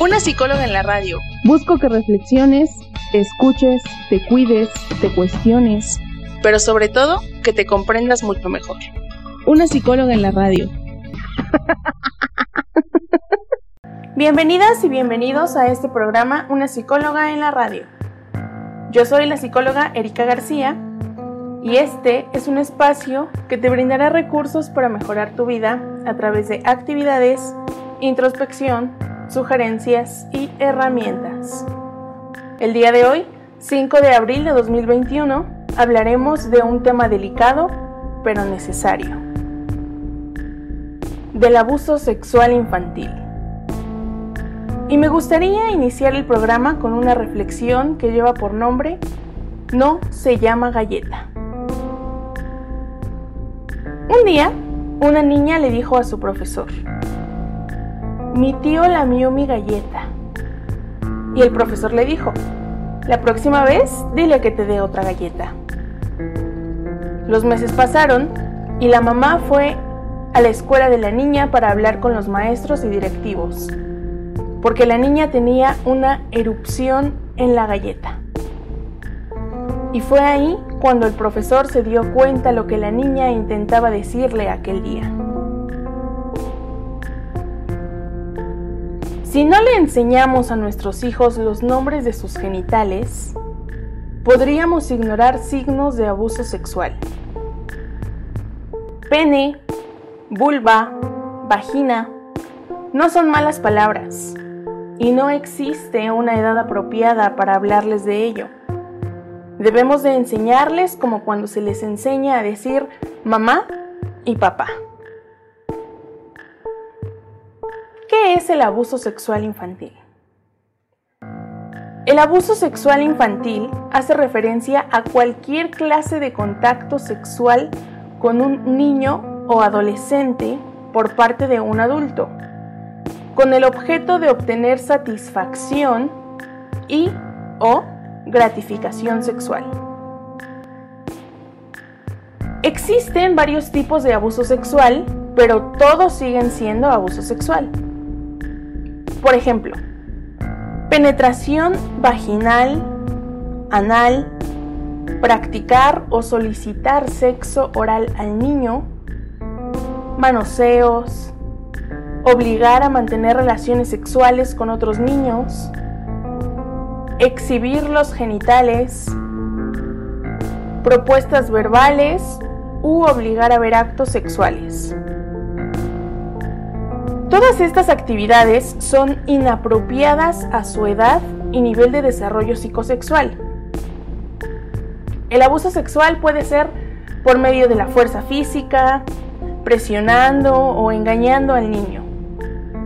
Una psicóloga en la radio. Busco que reflexiones, te escuches, te cuides, te cuestiones. Pero sobre todo, que te comprendas mucho mejor. Una psicóloga en la radio. Bienvenidas y bienvenidos a este programa Una psicóloga en la radio. Yo soy la psicóloga Erika García y este es un espacio que te brindará recursos para mejorar tu vida a través de actividades, introspección, sugerencias y herramientas. El día de hoy, 5 de abril de 2021, hablaremos de un tema delicado pero necesario. Del abuso sexual infantil. Y me gustaría iniciar el programa con una reflexión que lleva por nombre No se llama galleta. Un día, una niña le dijo a su profesor, Mi tío lamió mi galleta. Y el profesor le dijo, la próxima vez dile que te dé otra galleta. Los meses pasaron y la mamá fue a la escuela de la niña para hablar con los maestros y directivos, porque la niña tenía una erupción en la galleta. Y fue ahí cuando el profesor se dio cuenta lo que la niña intentaba decirle aquel día. Si no le enseñamos a nuestros hijos los nombres de sus genitales, podríamos ignorar signos de abuso sexual. Pene, vulva, vagina, no son malas palabras y no existe una edad apropiada para hablarles de ello. Debemos de enseñarles como cuando se les enseña a decir mamá y papá. ¿Qué es el abuso sexual infantil? El abuso sexual infantil hace referencia a cualquier clase de contacto sexual con un niño o adolescente por parte de un adulto, con el objeto de obtener satisfacción y o gratificación sexual. Existen varios tipos de abuso sexual, pero todos siguen siendo abuso sexual. Por ejemplo, penetración vaginal, anal, practicar o solicitar sexo oral al niño, manoseos, obligar a mantener relaciones sexuales con otros niños, exhibir los genitales, propuestas verbales u obligar a ver actos sexuales. Todas estas actividades son inapropiadas a su edad y nivel de desarrollo psicosexual. El abuso sexual puede ser por medio de la fuerza física, presionando o engañando al niño.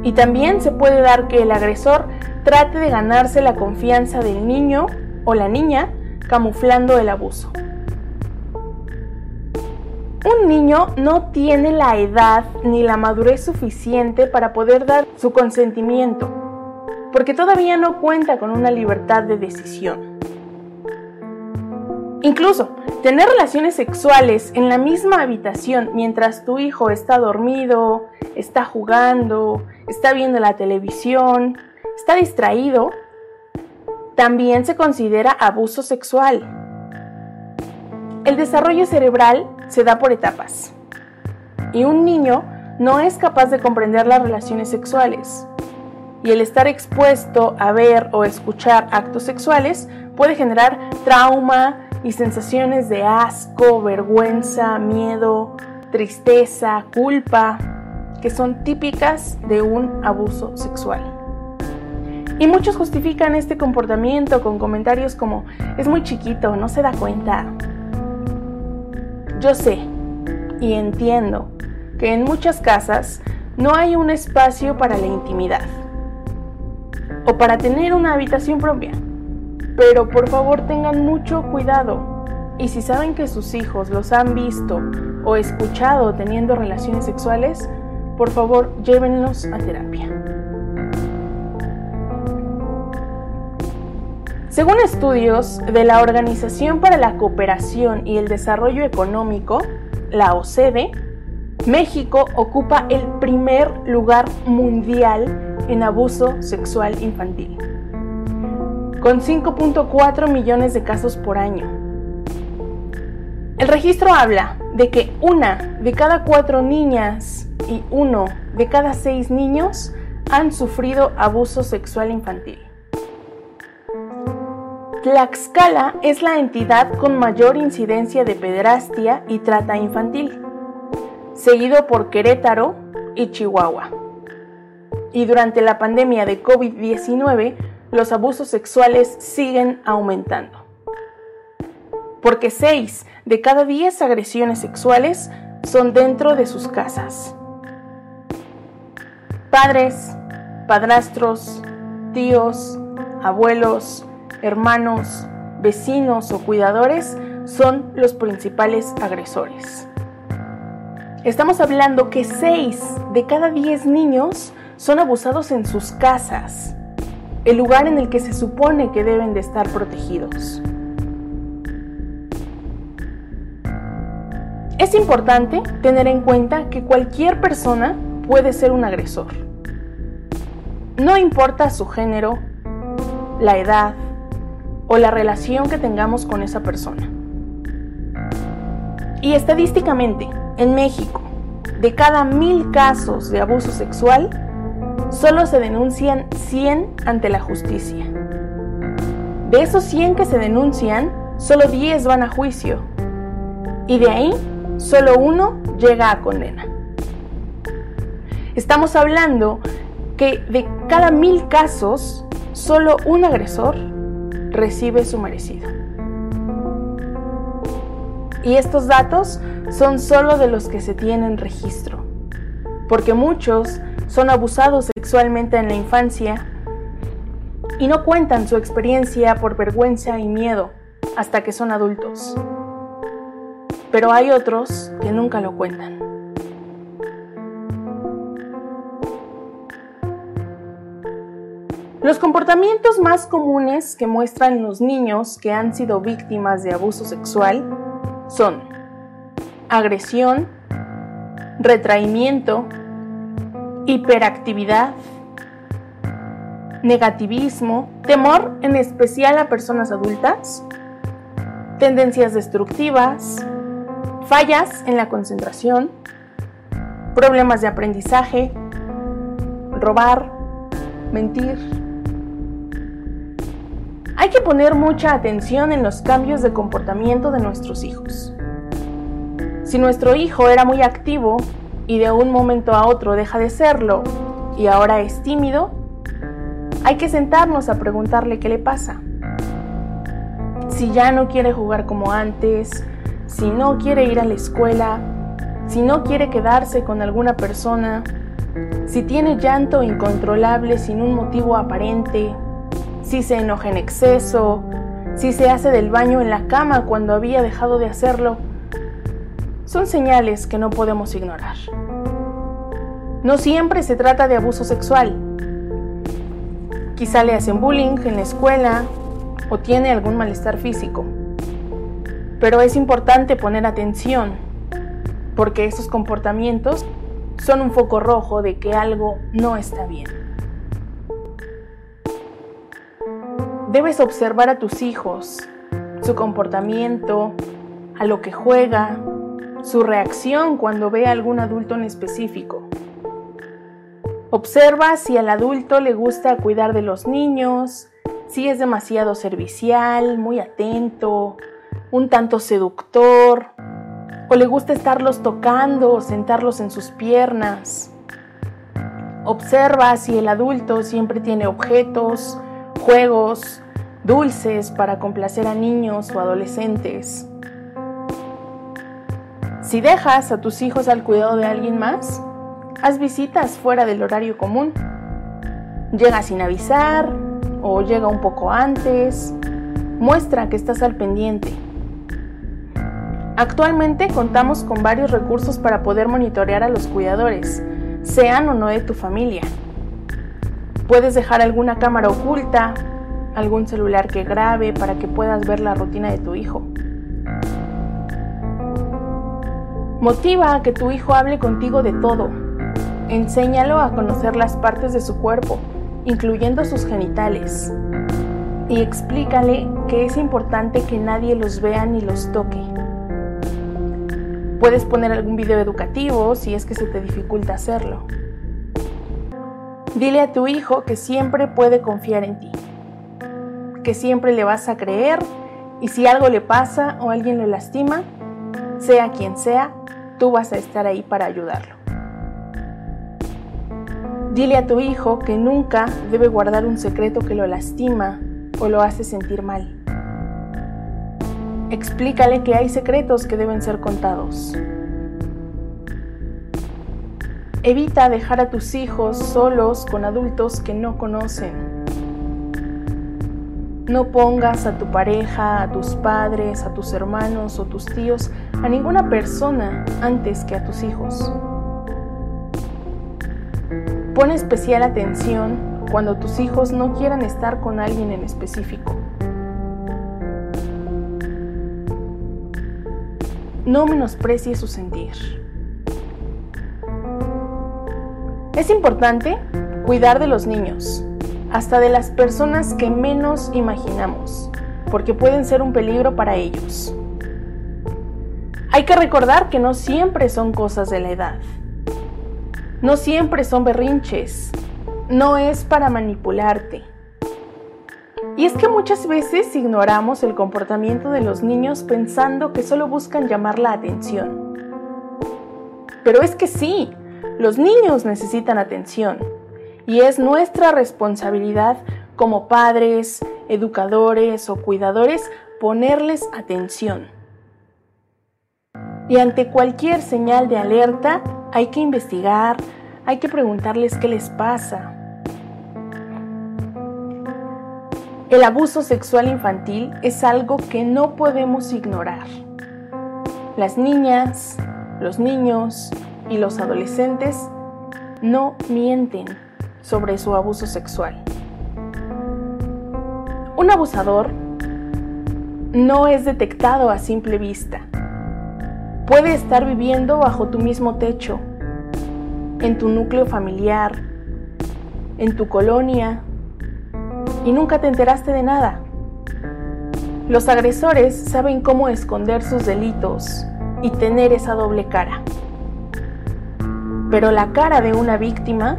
Y también se puede dar que el agresor trate de ganarse la confianza del niño o la niña camuflando el abuso un niño no tiene la edad ni la madurez suficiente para poder dar su consentimiento, porque todavía no cuenta con una libertad de decisión. Incluso, tener relaciones sexuales en la misma habitación mientras tu hijo está dormido, está jugando, está viendo la televisión, está distraído, también se considera abuso sexual. El desarrollo cerebral se da por etapas. Y un niño no es capaz de comprender las relaciones sexuales. Y el estar expuesto a ver o escuchar actos sexuales puede generar trauma y sensaciones de asco, vergüenza, miedo, tristeza, culpa, que son típicas de un abuso sexual. Y muchos justifican este comportamiento con comentarios como, es muy chiquito, no se da cuenta, yo sé y entiendo que en muchas casas no hay un espacio para la intimidad o para tener una habitación propia. Pero por favor tengan mucho cuidado. Y si saben que sus hijos los han visto o escuchado teniendo relaciones sexuales, por favor llévenlos a terapia. Según estudios de la Organización para la Cooperación y el Desarrollo Económico, la OCDE, México ocupa el primer lugar mundial en abuso sexual infantil, con 5.4 millones de casos por año. El registro habla de que una de cada cuatro niñas y uno de cada seis niños han sufrido abuso sexual infantil. Tlaxcala es la entidad con mayor incidencia de pederastia y trata infantil, seguido por Querétaro y Chihuahua. Y durante la pandemia de COVID-19, los abusos sexuales siguen aumentando. Porque 6 de cada 10 agresiones sexuales son dentro de sus casas. Padres, padrastros, tíos, abuelos, hermanos, vecinos o cuidadores son los principales agresores. Estamos hablando que 6 de cada 10 niños son abusados en sus casas, el lugar en el que se supone que deben de estar protegidos. Es importante tener en cuenta que cualquier persona puede ser un agresor. No importa su género, la edad, o la relación que tengamos con esa persona. Y estadísticamente, en México, de cada mil casos de abuso sexual, solo se denuncian 100 ante la justicia. De esos 100 que se denuncian, solo 10 van a juicio. Y de ahí, solo uno llega a condena. Estamos hablando que de cada mil casos, solo un agresor recibe su merecido. Y estos datos son solo de los que se tienen registro, porque muchos son abusados sexualmente en la infancia y no cuentan su experiencia por vergüenza y miedo hasta que son adultos. Pero hay otros que nunca lo cuentan. Los comportamientos más comunes que muestran los niños que han sido víctimas de abuso sexual son agresión, retraimiento, hiperactividad, negativismo, temor en especial a personas adultas, tendencias destructivas, fallas en la concentración, problemas de aprendizaje, robar, mentir, hay que poner mucha atención en los cambios de comportamiento de nuestros hijos. Si nuestro hijo era muy activo y de un momento a otro deja de serlo y ahora es tímido, hay que sentarnos a preguntarle qué le pasa. Si ya no quiere jugar como antes, si no quiere ir a la escuela, si no quiere quedarse con alguna persona, si tiene llanto incontrolable sin un motivo aparente, si se enoja en exceso, si se hace del baño en la cama cuando había dejado de hacerlo, son señales que no podemos ignorar. No siempre se trata de abuso sexual. Quizá le hacen bullying en la escuela o tiene algún malestar físico. Pero es importante poner atención porque esos comportamientos son un foco rojo de que algo no está bien. Debes observar a tus hijos, su comportamiento, a lo que juega, su reacción cuando ve a algún adulto en específico. Observa si al adulto le gusta cuidar de los niños, si es demasiado servicial, muy atento, un tanto seductor, o le gusta estarlos tocando o sentarlos en sus piernas. Observa si el adulto siempre tiene objetos, juegos, dulces para complacer a niños o adolescentes. Si dejas a tus hijos al cuidado de alguien más, haz visitas fuera del horario común. Llega sin avisar o llega un poco antes. Muestra que estás al pendiente. Actualmente contamos con varios recursos para poder monitorear a los cuidadores, sean o no de tu familia. Puedes dejar alguna cámara oculta, algún celular que grabe para que puedas ver la rutina de tu hijo. Motiva a que tu hijo hable contigo de todo. Enséñalo a conocer las partes de su cuerpo, incluyendo sus genitales. Y explícale que es importante que nadie los vea ni los toque. Puedes poner algún video educativo si es que se te dificulta hacerlo. Dile a tu hijo que siempre puede confiar en ti, que siempre le vas a creer y si algo le pasa o alguien lo lastima, sea quien sea, tú vas a estar ahí para ayudarlo. Dile a tu hijo que nunca debe guardar un secreto que lo lastima o lo hace sentir mal. Explícale que hay secretos que deben ser contados. Evita dejar a tus hijos solos con adultos que no conocen. No pongas a tu pareja, a tus padres, a tus hermanos o tus tíos, a ninguna persona antes que a tus hijos. Pon especial atención cuando tus hijos no quieran estar con alguien en específico. No menosprecies su sentir. Es importante cuidar de los niños, hasta de las personas que menos imaginamos, porque pueden ser un peligro para ellos. Hay que recordar que no siempre son cosas de la edad. No siempre son berrinches. No es para manipularte. Y es que muchas veces ignoramos el comportamiento de los niños pensando que solo buscan llamar la atención. Pero es que sí, los niños necesitan atención y es nuestra responsabilidad como padres, educadores o cuidadores ponerles atención. Y ante cualquier señal de alerta hay que investigar, hay que preguntarles qué les pasa. El abuso sexual infantil es algo que no podemos ignorar. Las niñas, los niños, y los adolescentes no mienten sobre su abuso sexual. Un abusador no es detectado a simple vista. Puede estar viviendo bajo tu mismo techo, en tu núcleo familiar, en tu colonia, y nunca te enteraste de nada. Los agresores saben cómo esconder sus delitos y tener esa doble cara pero la cara de una víctima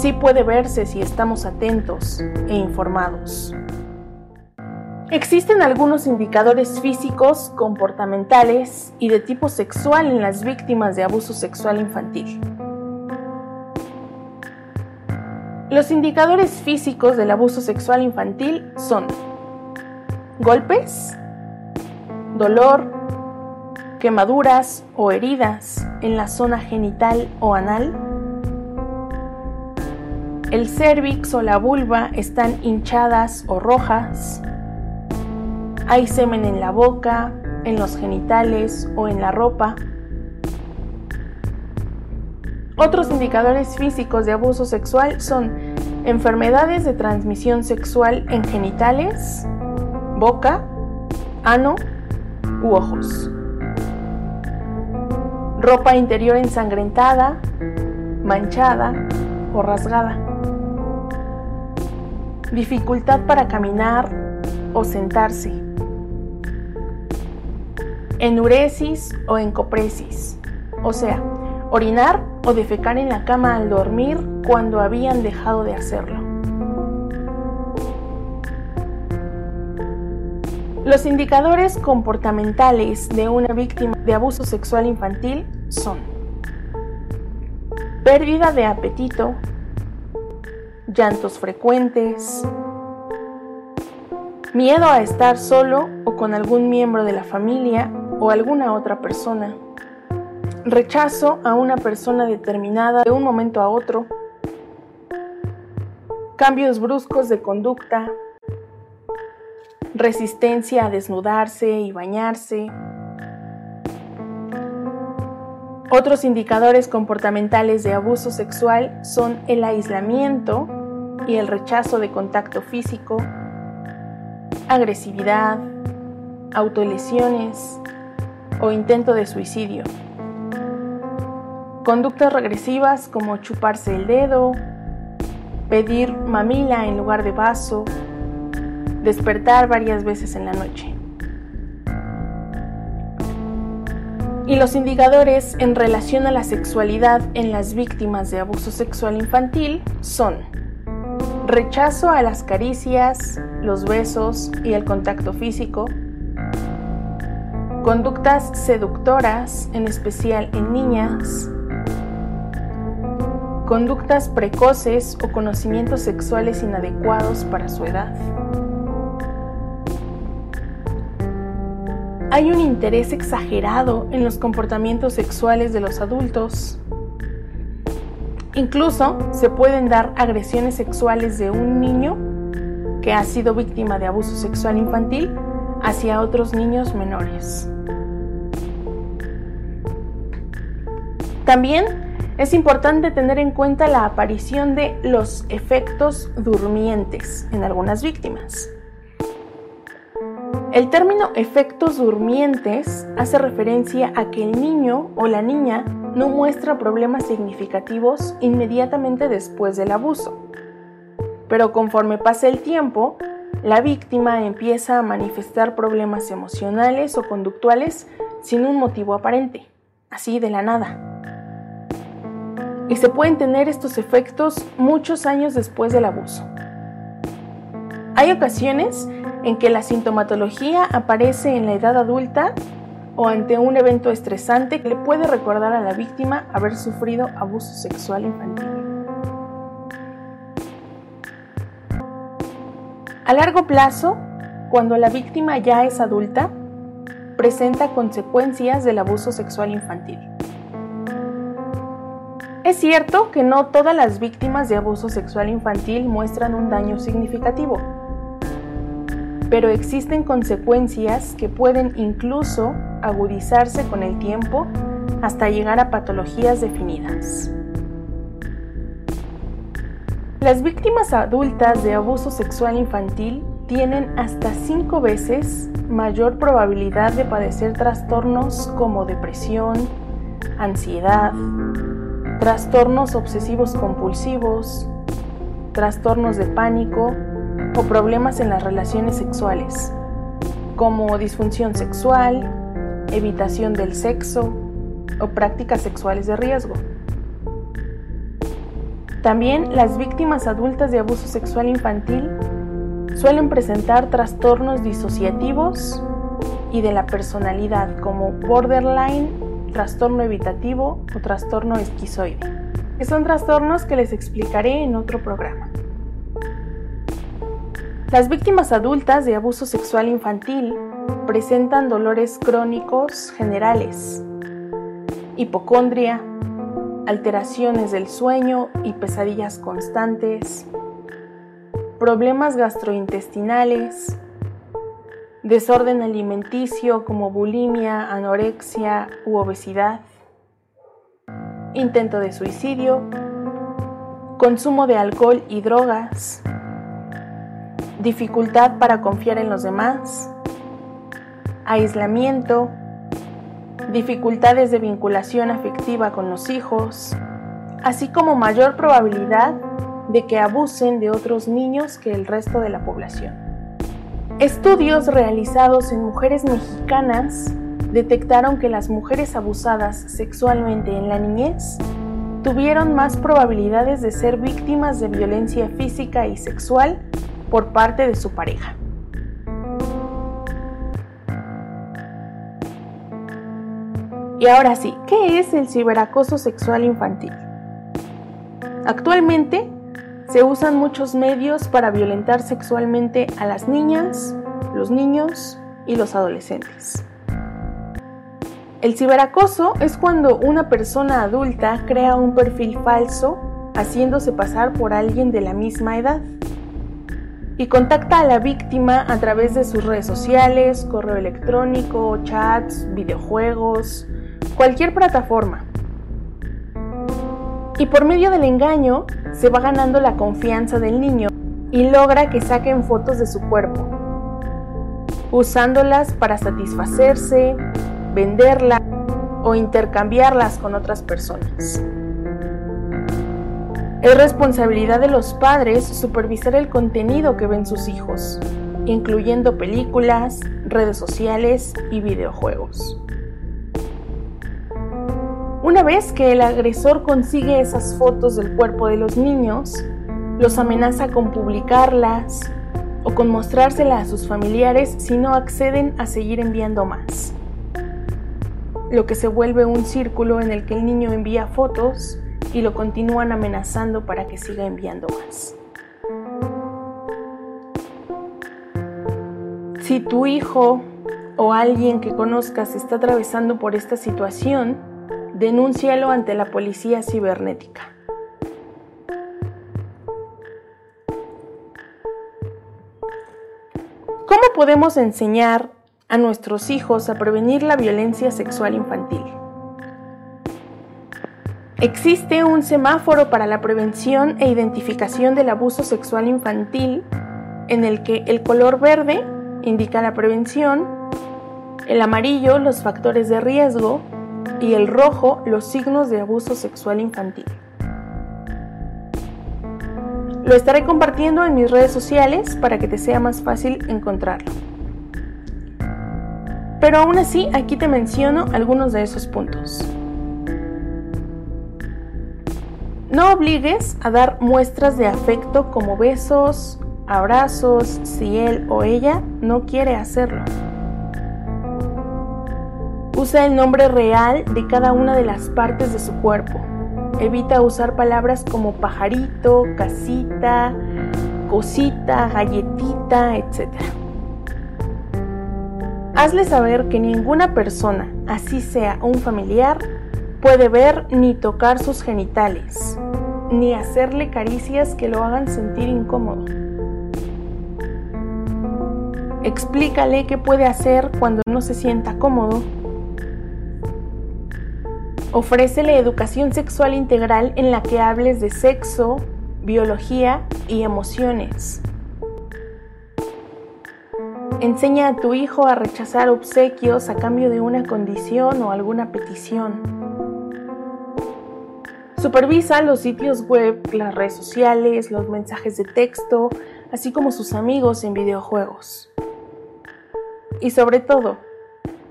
sí puede verse si estamos atentos e informados. Existen algunos indicadores físicos, comportamentales y de tipo sexual en las víctimas de abuso sexual infantil. Los indicadores físicos del abuso sexual infantil son golpes, dolor, quemaduras o heridas en la zona genital o anal. El cérvix o la vulva están hinchadas o rojas. Hay semen en la boca, en los genitales o en la ropa. Otros indicadores físicos de abuso sexual son enfermedades de transmisión sexual en genitales, boca, ano u ojos ropa interior ensangrentada, manchada o rasgada, dificultad para caminar o sentarse, enuresis o encopresis, o sea, orinar o defecar en la cama al dormir cuando habían dejado de hacerlo. Los indicadores comportamentales de una víctima de abuso sexual infantil son pérdida de apetito, llantos frecuentes, miedo a estar solo o con algún miembro de la familia o alguna otra persona, rechazo a una persona determinada de un momento a otro, cambios bruscos de conducta, resistencia a desnudarse y bañarse. Otros indicadores comportamentales de abuso sexual son el aislamiento y el rechazo de contacto físico, agresividad, autolesiones o intento de suicidio. Conductas regresivas como chuparse el dedo, pedir mamila en lugar de vaso, despertar varias veces en la noche. Y los indicadores en relación a la sexualidad en las víctimas de abuso sexual infantil son rechazo a las caricias, los besos y el contacto físico, conductas seductoras, en especial en niñas, conductas precoces o conocimientos sexuales inadecuados para su edad. Hay un interés exagerado en los comportamientos sexuales de los adultos. Incluso se pueden dar agresiones sexuales de un niño que ha sido víctima de abuso sexual infantil hacia otros niños menores. También es importante tener en cuenta la aparición de los efectos durmientes en algunas víctimas. El término efectos durmientes hace referencia a que el niño o la niña no muestra problemas significativos inmediatamente después del abuso. Pero conforme pasa el tiempo, la víctima empieza a manifestar problemas emocionales o conductuales sin un motivo aparente, así de la nada. Y se pueden tener estos efectos muchos años después del abuso. Hay ocasiones en que la sintomatología aparece en la edad adulta o ante un evento estresante que le puede recordar a la víctima haber sufrido abuso sexual infantil. A largo plazo, cuando la víctima ya es adulta, presenta consecuencias del abuso sexual infantil. Es cierto que no todas las víctimas de abuso sexual infantil muestran un daño significativo pero existen consecuencias que pueden incluso agudizarse con el tiempo hasta llegar a patologías definidas. Las víctimas adultas de abuso sexual infantil tienen hasta cinco veces mayor probabilidad de padecer trastornos como depresión, ansiedad, trastornos obsesivos compulsivos, trastornos de pánico o problemas en las relaciones sexuales, como disfunción sexual, evitación del sexo o prácticas sexuales de riesgo. También las víctimas adultas de abuso sexual infantil suelen presentar trastornos disociativos y de la personalidad como borderline, trastorno evitativo o trastorno esquizoide, que son trastornos que les explicaré en otro programa. Las víctimas adultas de abuso sexual infantil presentan dolores crónicos generales, hipocondria, alteraciones del sueño y pesadillas constantes, problemas gastrointestinales, desorden alimenticio como bulimia, anorexia u obesidad, intento de suicidio, consumo de alcohol y drogas, dificultad para confiar en los demás, aislamiento, dificultades de vinculación afectiva con los hijos, así como mayor probabilidad de que abusen de otros niños que el resto de la población. Estudios realizados en mujeres mexicanas detectaron que las mujeres abusadas sexualmente en la niñez tuvieron más probabilidades de ser víctimas de violencia física y sexual por parte de su pareja. Y ahora sí, ¿qué es el ciberacoso sexual infantil? Actualmente se usan muchos medios para violentar sexualmente a las niñas, los niños y los adolescentes. El ciberacoso es cuando una persona adulta crea un perfil falso haciéndose pasar por alguien de la misma edad y contacta a la víctima a través de sus redes sociales, correo electrónico, chats, videojuegos, cualquier plataforma. Y por medio del engaño se va ganando la confianza del niño y logra que saquen fotos de su cuerpo, usándolas para satisfacerse, venderlas o intercambiarlas con otras personas. Es responsabilidad de los padres supervisar el contenido que ven sus hijos, incluyendo películas, redes sociales y videojuegos. Una vez que el agresor consigue esas fotos del cuerpo de los niños, los amenaza con publicarlas o con mostrárselas a sus familiares si no acceden a seguir enviando más. Lo que se vuelve un círculo en el que el niño envía fotos y lo continúan amenazando para que siga enviando más. Si tu hijo o alguien que conozcas está atravesando por esta situación, denúncialo ante la policía cibernética. ¿Cómo podemos enseñar a nuestros hijos a prevenir la violencia sexual infantil? Existe un semáforo para la prevención e identificación del abuso sexual infantil en el que el color verde indica la prevención, el amarillo los factores de riesgo y el rojo los signos de abuso sexual infantil. Lo estaré compartiendo en mis redes sociales para que te sea más fácil encontrarlo. Pero aún así, aquí te menciono algunos de esos puntos. No obligues a dar muestras de afecto como besos, abrazos, si él o ella no quiere hacerlo. Usa el nombre real de cada una de las partes de su cuerpo. Evita usar palabras como pajarito, casita, cosita, galletita, etc. Hazle saber que ninguna persona, así sea un familiar, puede ver ni tocar sus genitales, ni hacerle caricias que lo hagan sentir incómodo. Explícale qué puede hacer cuando no se sienta cómodo Ofrécele educación sexual integral en la que hables de sexo, biología y emociones. Enseña a tu hijo a rechazar obsequios a cambio de una condición o alguna petición. Supervisa los sitios web, las redes sociales, los mensajes de texto, así como sus amigos en videojuegos. Y sobre todo,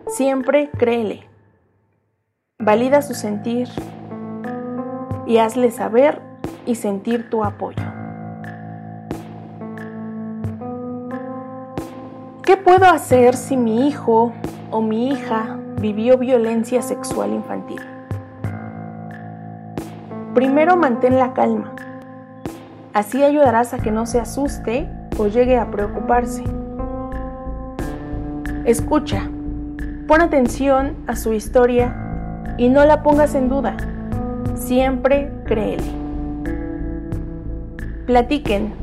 siempre créele. Valida su sentir y hazle saber y sentir tu apoyo. ¿Qué puedo hacer si mi hijo o mi hija vivió violencia sexual infantil? Primero mantén la calma. Así ayudarás a que no se asuste o llegue a preocuparse. Escucha, pon atención a su historia y no la pongas en duda. Siempre créele. Platiquen,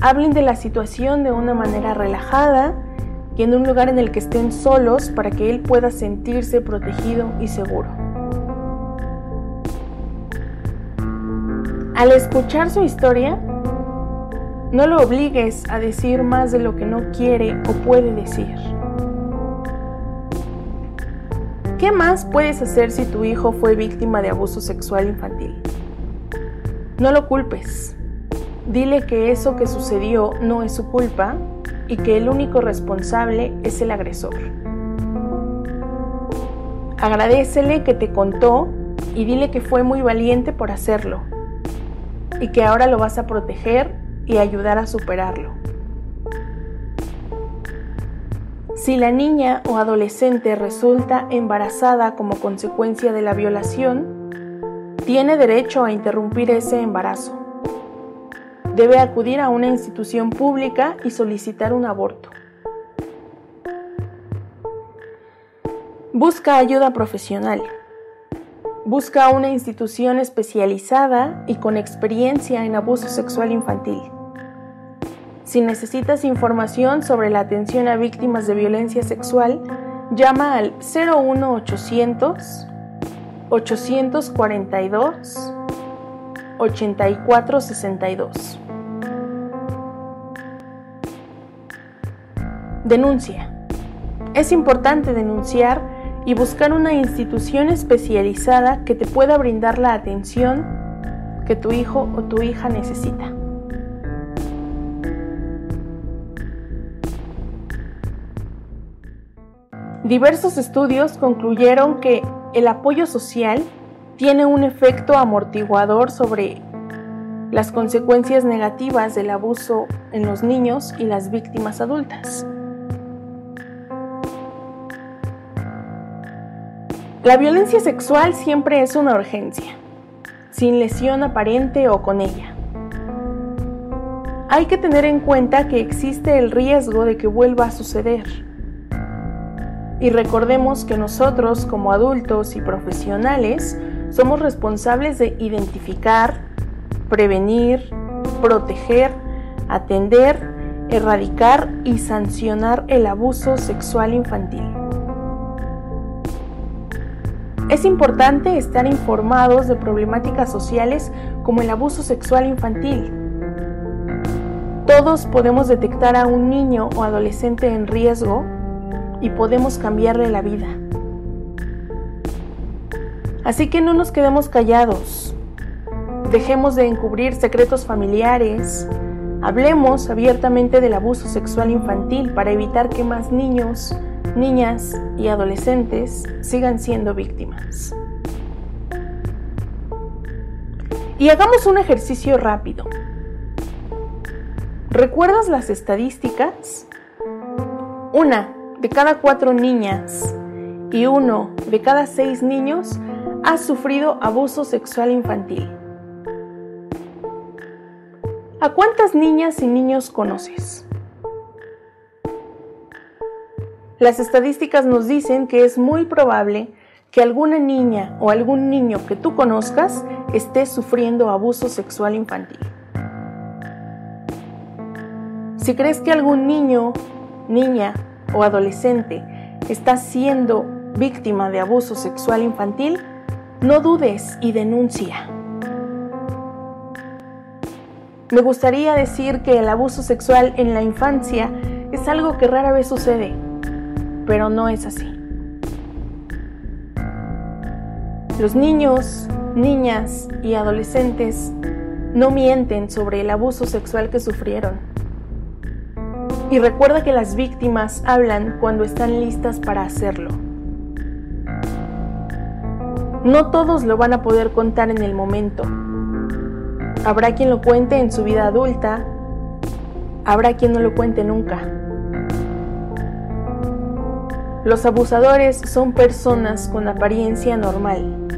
hablen de la situación de una manera relajada y en un lugar en el que estén solos para que él pueda sentirse protegido y seguro. Al escuchar su historia, no lo obligues a decir más de lo que no quiere o puede decir. ¿Qué más puedes hacer si tu hijo fue víctima de abuso sexual infantil? No lo culpes. Dile que eso que sucedió no es su culpa y que el único responsable es el agresor. Agradecele que te contó y dile que fue muy valiente por hacerlo y que ahora lo vas a proteger y ayudar a superarlo. Si la niña o adolescente resulta embarazada como consecuencia de la violación, tiene derecho a interrumpir ese embarazo. Debe acudir a una institución pública y solicitar un aborto. Busca ayuda profesional. Busca una institución especializada y con experiencia en abuso sexual infantil. Si necesitas información sobre la atención a víctimas de violencia sexual, llama al 01800 842 8462. Denuncia. Es importante denunciar y buscar una institución especializada que te pueda brindar la atención que tu hijo o tu hija necesita. Diversos estudios concluyeron que el apoyo social tiene un efecto amortiguador sobre las consecuencias negativas del abuso en los niños y las víctimas adultas. La violencia sexual siempre es una urgencia, sin lesión aparente o con ella. Hay que tener en cuenta que existe el riesgo de que vuelva a suceder y recordemos que nosotros como adultos y profesionales somos responsables de identificar, prevenir, proteger, atender, erradicar y sancionar el abuso sexual infantil. Es importante estar informados de problemáticas sociales como el abuso sexual infantil. Todos podemos detectar a un niño o adolescente en riesgo y podemos cambiarle la vida. Así que no nos quedemos callados, dejemos de encubrir secretos familiares, hablemos abiertamente del abuso sexual infantil para evitar que más niños, niñas y adolescentes sigan siendo víctimas. Y hagamos un ejercicio rápido. ¿Recuerdas las estadísticas? Una, de cada cuatro niñas y uno de cada seis niños ha sufrido abuso sexual infantil. ¿A cuántas niñas y niños conoces? Las estadísticas nos dicen que es muy probable que alguna niña o algún niño que tú conozcas esté sufriendo abuso sexual infantil. Si crees que algún niño, niña o adolescente está siendo víctima de abuso sexual infantil, no dudes y denuncia. Me gustaría decir que el abuso sexual en la infancia es algo que rara vez sucede, pero no es así. Los niños, niñas y adolescentes no mienten sobre el abuso sexual que sufrieron y recuerda que las víctimas hablan cuando están listas para hacerlo. No todos lo van a poder contar en el momento. Habrá quien lo cuente en su vida adulta, habrá quien no lo cuente nunca. Los abusadores son personas con apariencia normal,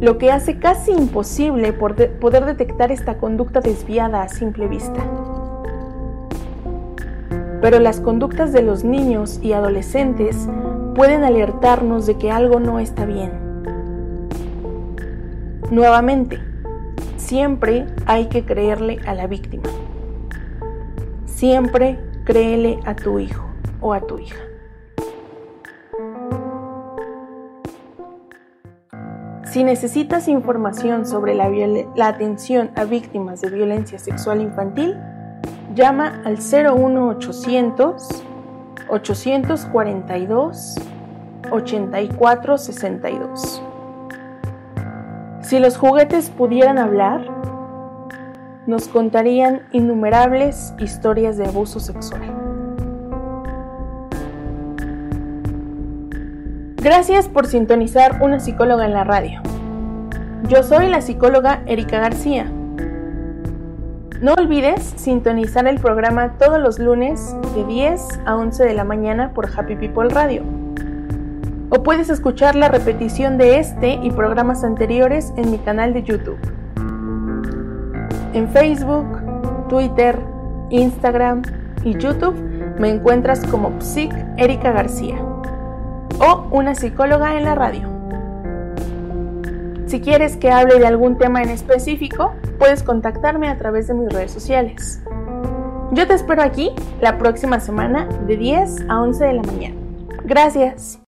lo que hace casi imposible poder detectar esta conducta desviada a simple vista pero las conductas de los niños y adolescentes pueden alertarnos de que algo no está bien. Nuevamente, siempre hay que creerle a la víctima. Siempre créele a tu hijo o a tu hija. Si necesitas información sobre la, atención a víctimas de violencia sexual infantil, llama al 01800 842 8462. Si los juguetes pudieran hablar, nos contarían innumerables historias de abuso sexual. Gracias por sintonizar una psicóloga en la radio. Yo soy la psicóloga Erika García no olvides sintonizar el programa todos los lunes de 10 a 11 de la mañana por Happy People Radio. O puedes escuchar la repetición de este y programas anteriores en mi canal de YouTube. En Facebook, Twitter, Instagram y YouTube me encuentras como Psic Erika García o una psicóloga en la radio. Si quieres que hable de algún tema en específico, puedes contactarme a través de mis redes sociales. Yo te espero aquí la próxima semana de 10 a 11 de la mañana. Gracias.